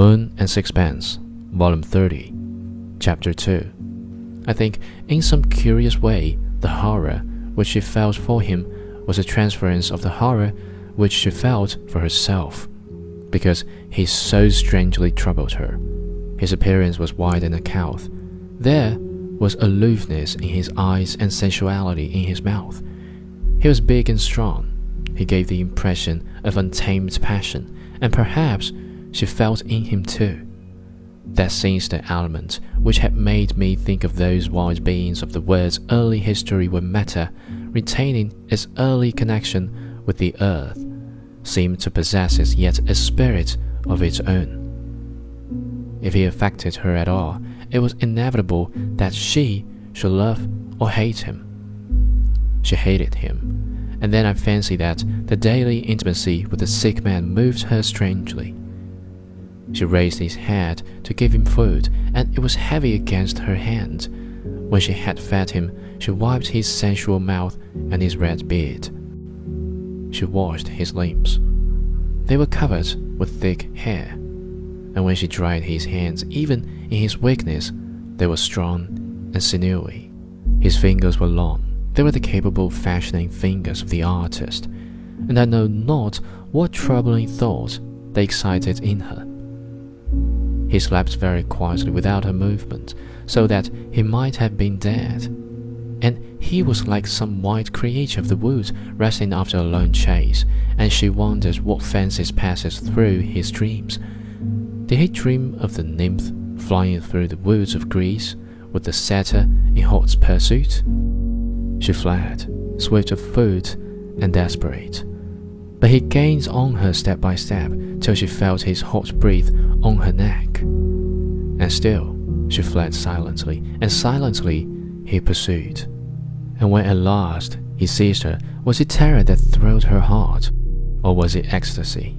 Moon and Sixpence, Volume 30, Chapter 2. I think, in some curious way, the horror which she felt for him was a transference of the horror which she felt for herself, because he so strangely troubled her. His appearance was white and uncouth. There was aloofness in his eyes and sensuality in his mouth. He was big and strong. He gave the impression of untamed passion, and perhaps she felt in him too. That sinister element which had made me think of those wise beings of the world's early history when matter, retaining its early connection with the earth, seemed to possess as yet a spirit of its own. If he affected her at all, it was inevitable that she should love or hate him. She hated him, and then I fancy that the daily intimacy with the sick man moved her strangely. She raised his head to give him food, and it was heavy against her hand. When she had fed him, she wiped his sensual mouth and his red beard. She washed his limbs. They were covered with thick hair, and when she dried his hands, even in his weakness, they were strong and sinewy. His fingers were long. They were the capable fashioning fingers of the artist, and I know not what troubling thought they excited in her. He slept very quietly without a movement, so that he might have been dead. And he was like some wild creature of the woods resting after a long chase, and she wondered what fancies passes through his dreams. Did he dream of the nymph flying through the woods of Greece with the satyr in hot pursuit? She fled, swift of foot and desperate. But he gained on her step by step till she felt his hot breath on her neck. And still she fled silently, and silently he pursued. And when at last he seized her, was it terror that thrilled her heart, or was it ecstasy?